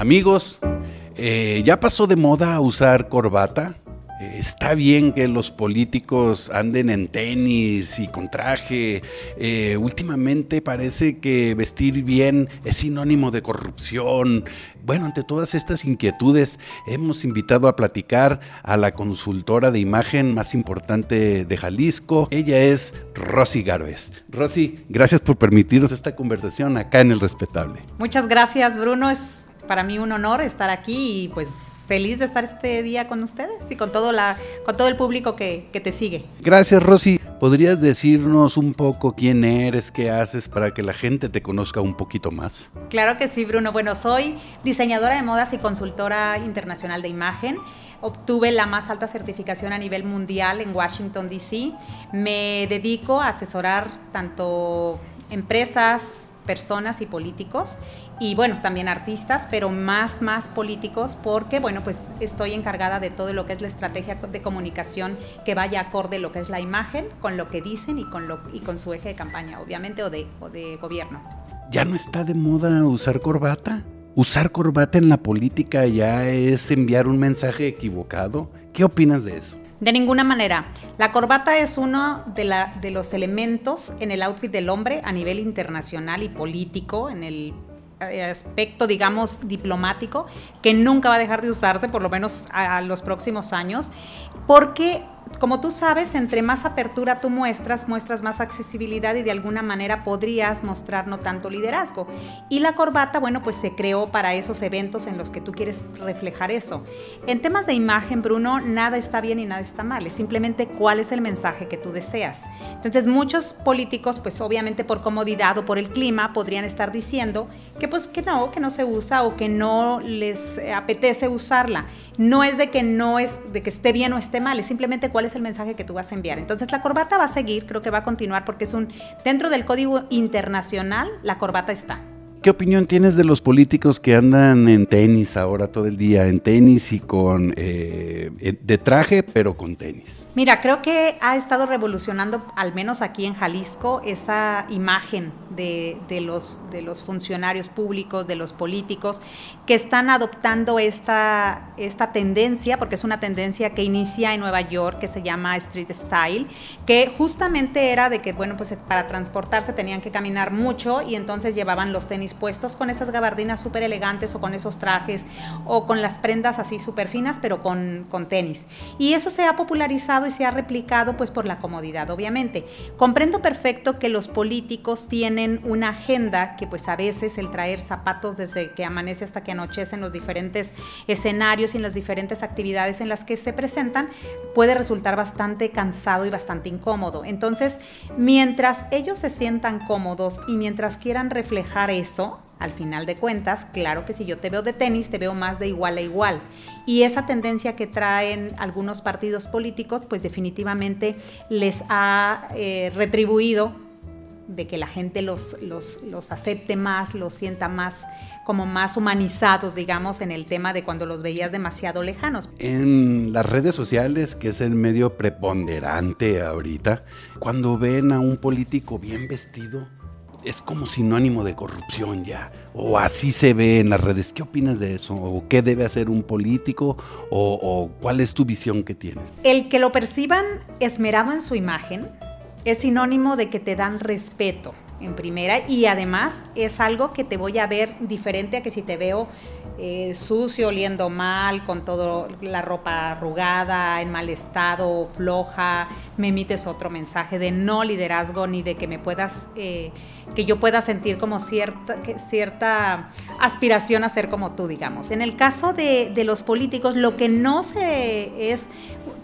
Amigos, eh, ¿ya pasó de moda usar corbata? Eh, está bien que los políticos anden en tenis y con traje. Eh, últimamente parece que vestir bien es sinónimo de corrupción. Bueno, ante todas estas inquietudes, hemos invitado a platicar a la consultora de imagen más importante de Jalisco. Ella es Rosy Garbes. Rosy, gracias por permitirnos esta conversación acá en El Respetable. Muchas gracias, Bruno. Es para mí un honor estar aquí y pues feliz de estar este día con ustedes y con todo, la, con todo el público que, que te sigue. Gracias, Rosy. ¿Podrías decirnos un poco quién eres, qué haces para que la gente te conozca un poquito más? Claro que sí, Bruno. Bueno, soy diseñadora de modas y consultora internacional de imagen. Obtuve la más alta certificación a nivel mundial en Washington, D.C. Me dedico a asesorar tanto empresas, personas y políticos y bueno, también artistas, pero más, más políticos porque bueno, pues estoy encargada de todo lo que es la estrategia de comunicación que vaya acorde lo que es la imagen con lo que dicen y con, lo, y con su eje de campaña, obviamente, o de, o de gobierno. ¿Ya no está de moda usar corbata? ¿Usar corbata en la política ya es enviar un mensaje equivocado? ¿Qué opinas de eso? De ninguna manera. La corbata es uno de, la, de, los elementos en el outfit del hombre a nivel internacional y político, en el aspecto, digamos, diplomático, que nunca va a dejar de usarse, por lo menos a los próximos años, porque como tú sabes, entre más apertura tú muestras, muestras más accesibilidad y de alguna manera podrías mostrar no tanto liderazgo. Y la corbata, bueno, pues se creó para esos eventos en los que tú quieres reflejar eso. En temas de imagen, Bruno, nada está bien y nada está mal, es simplemente cuál es el mensaje que tú deseas. Entonces, muchos políticos, pues obviamente por comodidad o por el clima, podrían estar diciendo que pues que no, que no se usa o que no les apetece usarla. No es de que no es de que esté bien o esté mal, es simplemente cuál es el mensaje que tú vas a enviar. Entonces la corbata va a seguir, creo que va a continuar porque es un, dentro del código internacional, la corbata está. ¿Qué opinión tienes de los políticos que andan en tenis ahora todo el día, en tenis y con eh, de traje, pero con tenis? Mira, creo que ha estado revolucionando, al menos aquí en Jalisco, esa imagen de, los, de los funcionarios públicos, de los políticos, que están adoptando esta, esta tendencia, porque es una tendencia que inicia en Nueva York, que se llama Street Style, que justamente era de que, bueno, pues para transportarse tenían que caminar mucho y entonces llevaban los tenis puestos con esas gabardinas súper elegantes o con esos trajes o con las prendas así súper finas, pero con, con tenis. Y eso se ha popularizado y se ha replicado pues por la comodidad, obviamente. Comprendo perfecto que los políticos tienen una agenda que pues a veces el traer zapatos desde que amanece hasta que anochece en los diferentes escenarios y en las diferentes actividades en las que se presentan puede resultar bastante cansado y bastante incómodo. Entonces, mientras ellos se sientan cómodos y mientras quieran reflejar eso, al final de cuentas, claro que si yo te veo de tenis, te veo más de igual a igual. Y esa tendencia que traen algunos partidos políticos, pues definitivamente les ha eh, retribuido de que la gente los, los, los, acepte más, los sienta más, como más humanizados, digamos, en el tema de cuando los veías demasiado lejanos. En las redes sociales, que es el medio preponderante ahorita, cuando ven a un político bien vestido, es como sinónimo de corrupción ya, o así se ve en las redes. ¿Qué opinas de eso? ¿O qué debe hacer un político? ¿O, cuál es tu visión que tienes? El que lo perciban esmerado en su imagen es sinónimo de que te dan respeto en primera y además es algo que te voy a ver diferente a que si te veo eh, sucio, oliendo mal, con toda la ropa arrugada, en mal estado, floja, me emites otro mensaje de no liderazgo ni de que me puedas, eh, que yo pueda sentir como cierta, cierta aspiración a ser como tú, digamos. En el caso de, de los políticos, lo que no se es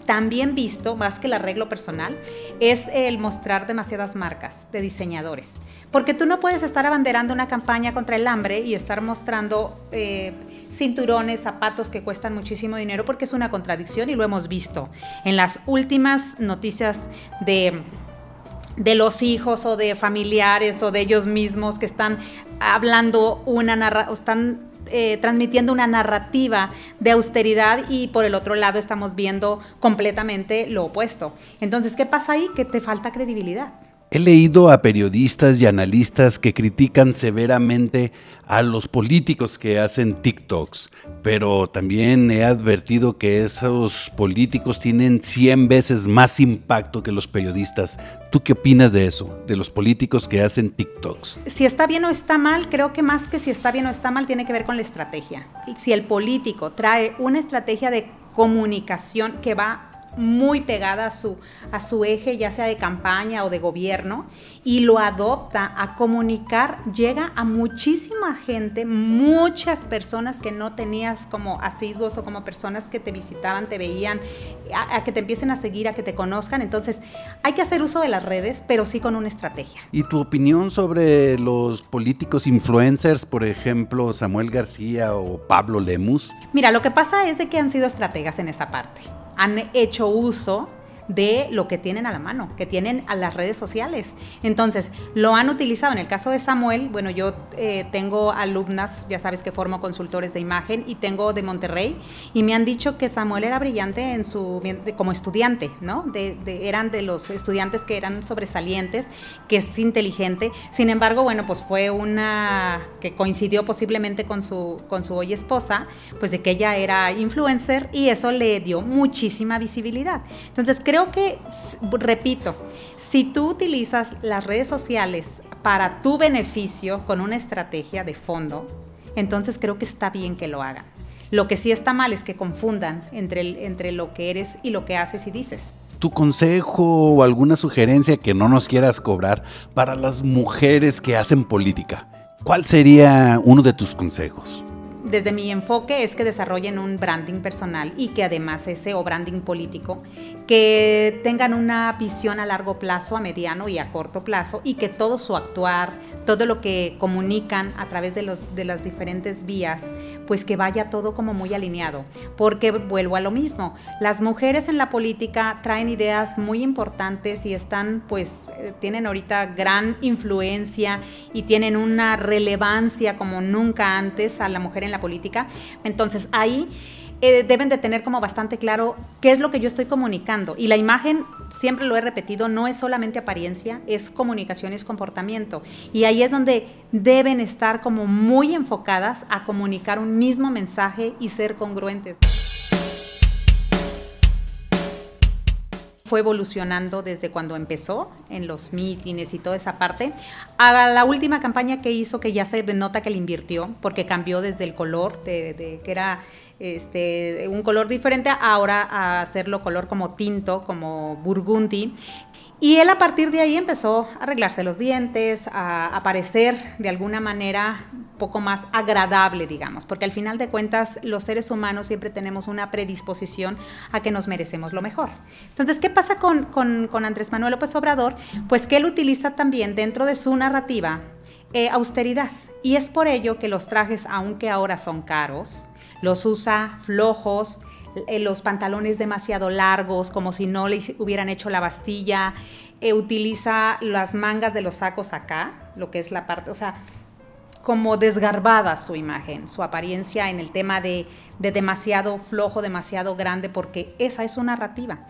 también visto, más que el arreglo personal, es el mostrar demasiadas marcas de diseñadores. Porque tú no puedes estar abanderando una campaña contra el hambre y estar mostrando eh, cinturones, zapatos que cuestan muchísimo dinero, porque es una contradicción y lo hemos visto en las últimas noticias de de los hijos o de familiares o de ellos mismos que están hablando una están eh, transmitiendo una narrativa de austeridad y por el otro lado estamos viendo completamente lo opuesto. Entonces, ¿qué pasa ahí? Que te falta credibilidad. He leído a periodistas y analistas que critican severamente a los políticos que hacen TikToks, pero también he advertido que esos políticos tienen 100 veces más impacto que los periodistas. ¿Tú qué opinas de eso, de los políticos que hacen TikToks? Si está bien o está mal, creo que más que si está bien o está mal tiene que ver con la estrategia. Si el político trae una estrategia de comunicación que va muy pegada a su, a su eje, ya sea de campaña o de gobierno, y lo adopta a comunicar, llega a muchísima gente, muchas personas que no tenías como asiduos o como personas que te visitaban, te veían, a, que te empiecen a seguir, a que te conozcan. Entonces, hay que hacer uso de las redes, pero sí con una estrategia. ¿Y tu opinión sobre los políticos influencers, por ejemplo, Samuel García o Pablo Lemus? Mira, lo que pasa es de que han sido estrategas en esa parte han hecho uso de lo que tienen a la mano, que tienen a las redes sociales. Entonces, lo han utilizado. En el caso de Samuel, bueno, yo eh, tengo alumnas, ya sabes que formo consultores de imagen y tengo de Monterrey y me han dicho que Samuel era brillante en su como estudiante, ¿no? De, eran de los estudiantes que eran sobresalientes, que es inteligente. Sin embargo, bueno, pues fue una que coincidió posiblemente con su con su hoy esposa, pues de que ella era influencer y eso le dio muchísima visibilidad. Entonces, creo creo que, repito, si tú utilizas las redes sociales para tu beneficio con una estrategia de fondo, entonces creo que está bien que lo hagan. Lo que sí está mal es que confundan entre, entre lo que eres y lo que haces y dices. Tu consejo o alguna sugerencia que no nos quieras cobrar para las mujeres que hacen política. ¿Cuál sería uno de tus consejos? Desde mi enfoque es que desarrollen un branding personal y que además ese o branding político, que tengan una visión a largo plazo, a mediano y a corto plazo y que todo su actuar, todo lo que comunican a través de, los, de las diferentes vías, pues que vaya todo como muy alineado. Porque vuelvo a lo mismo, las mujeres en la política traen ideas muy importantes y están pues, eh, tienen ahorita gran influencia y tienen una relevancia como nunca antes a la mujer en la política. Entonces ahí eh, deben de tener como bastante claro qué es lo que yo estoy comunicando. Y la imagen, siempre lo he repetido, no es solamente apariencia, es comunicación, es comportamiento. Y ahí es donde deben estar como muy enfocadas a comunicar un mismo mensaje y ser congruentes. Fue evolucionando desde cuando empezó en los mítines y toda esa parte, a la última campaña que hizo que ya se nota que le invirtió porque cambió desde el color de, que era este, un color diferente ahora a hacerlo color como tinto, como burgundy, y él a partir de ahí empezó a arreglarse los dientes, a aparecer de alguna manera poco más agradable, digamos, porque al final de cuentas los seres humanos siempre tenemos una predisposición a que nos merecemos lo mejor. Entonces, ¿qué pasa con, con, Andrés Manuel López Obrador? Pues que él utiliza también dentro de su narrativa eh, austeridad. Y es por ello que los trajes, aunque ahora son caros, los usa flojos, eh, los pantalones demasiado largos, como si no le hubieran hecho la bastilla, eh, utiliza las mangas de los sacos acá, lo que es la parte, o sea, como desgarbada su imagen, su apariencia en el tema de, de demasiado flojo, demasiado grande, porque esa es su narrativa.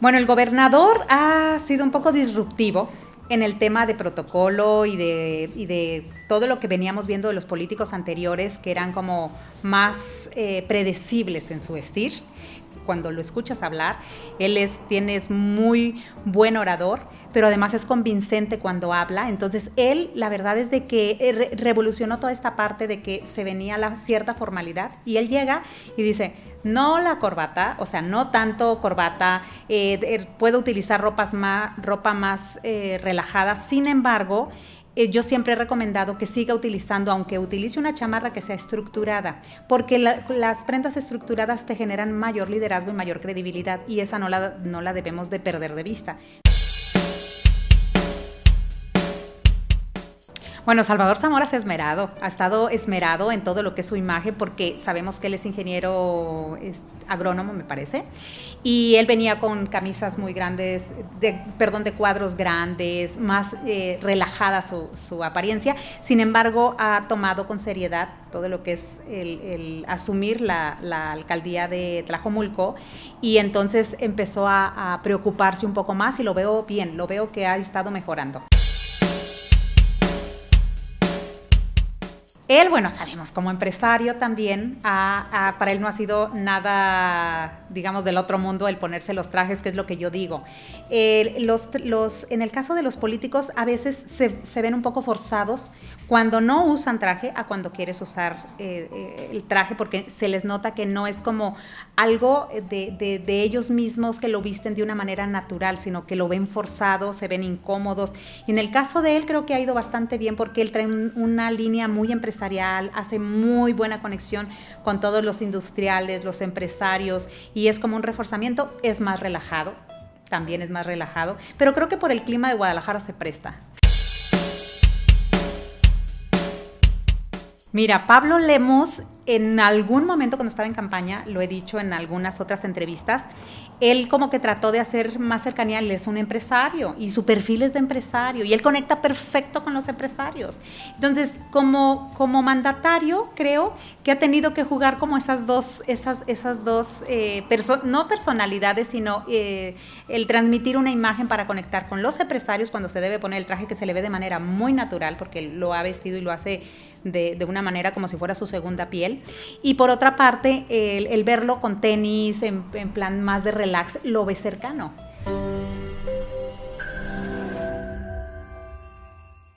Bueno, el gobernador ha sido un poco disruptivo en el tema de protocolo y de, y de, todo lo que veníamos viendo de los políticos anteriores, que eran como más eh, predecibles en su vestir. Cuando lo escuchas hablar, él es, tiene, muy buen orador, pero además es convincente cuando habla. Entonces, él, la verdad es de que eh, revolucionó toda esta parte de que se venía la cierta formalidad y él llega y dice, no la corbata, o sea, no tanto corbata, eh, puedo utilizar ropas más, ropa más eh, relajada, sin embargo, eh, yo siempre he recomendado que siga utilizando, aunque utilice una chamarra que sea estructurada, porque las prendas estructuradas te generan mayor liderazgo y mayor credibilidad y esa no la, no la debemos de perder de vista. Bueno, Salvador Zamora se ha esmerado, ha estado esmerado en todo lo que es su imagen porque sabemos que él es ingeniero es agrónomo, me parece, y él venía con camisas muy grandes, de, perdón, de cuadros grandes, más eh, relajada su, su, apariencia. Sin embargo, ha tomado con seriedad todo lo que es el, asumir la, la, alcaldía de Tlajomulco y entonces empezó a, a preocuparse un poco más y lo veo bien, lo veo que ha estado mejorando. Él, bueno, sabemos, como empresario también, para él no ha sido nada, digamos, del otro mundo el ponerse los trajes, que es lo que yo digo. en el caso de los políticos, a veces se, se ven un poco forzados cuando no usan traje a cuando quieres usar eh, eh, el traje, porque se les nota que no es como algo de, ellos mismos que lo visten de una manera natural, sino que lo ven forzado, se ven incómodos. Y en el caso de él creo que ha ido bastante bien porque él trae una línea muy empresarial, hace muy buena conexión con todos los industriales, los empresarios, y es como un reforzamiento, es más relajado, también es más relajado, pero creo que por el clima de Guadalajara se presta. Mira, Pablo Lemos en algún momento cuando estaba en campaña, lo he dicho en algunas otras entrevistas, él como que trató de hacer más cercanía, él es un empresario y su perfil es de empresario y él conecta perfecto con los empresarios. Entonces, como, como mandatario, creo que ha tenido que jugar como esas dos, esas, esas dos eh, no personalidades, sino eh, el transmitir una imagen para conectar con los empresarios cuando se debe poner el traje que se le ve de manera muy natural, porque lo ha vestido y lo hace de, de una manera como si fuera su segunda piel y por otra parte, el, verlo con tenis, en, plan más de relax, lo ve cercano.